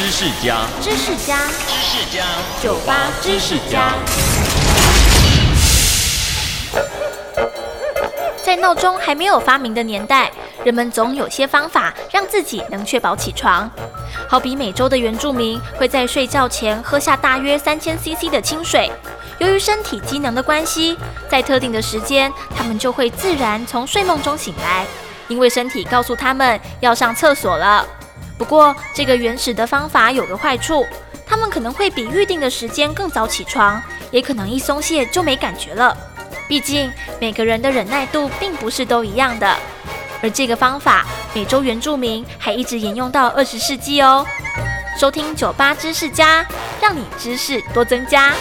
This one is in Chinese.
知识家，知识家，知识家，酒吧知识家。在闹钟还没有发明的年代，人们总有些方法让自己能确保起床。好比美洲的原住民会在睡觉前喝下大约三千 CC 的清水，由于身体机能的关系，在特定的时间，他们就会自然从睡梦中醒来，因为身体告诉他们要上厕所了。不过，这个原始的方法有个坏处，他们可能会比预定的时间更早起床，也可能一松懈就没感觉了。毕竟每个人的忍耐度并不是都一样的，而这个方法，美洲原住民还一直沿用到二十世纪哦。收听酒吧知识家，让你知识多增加。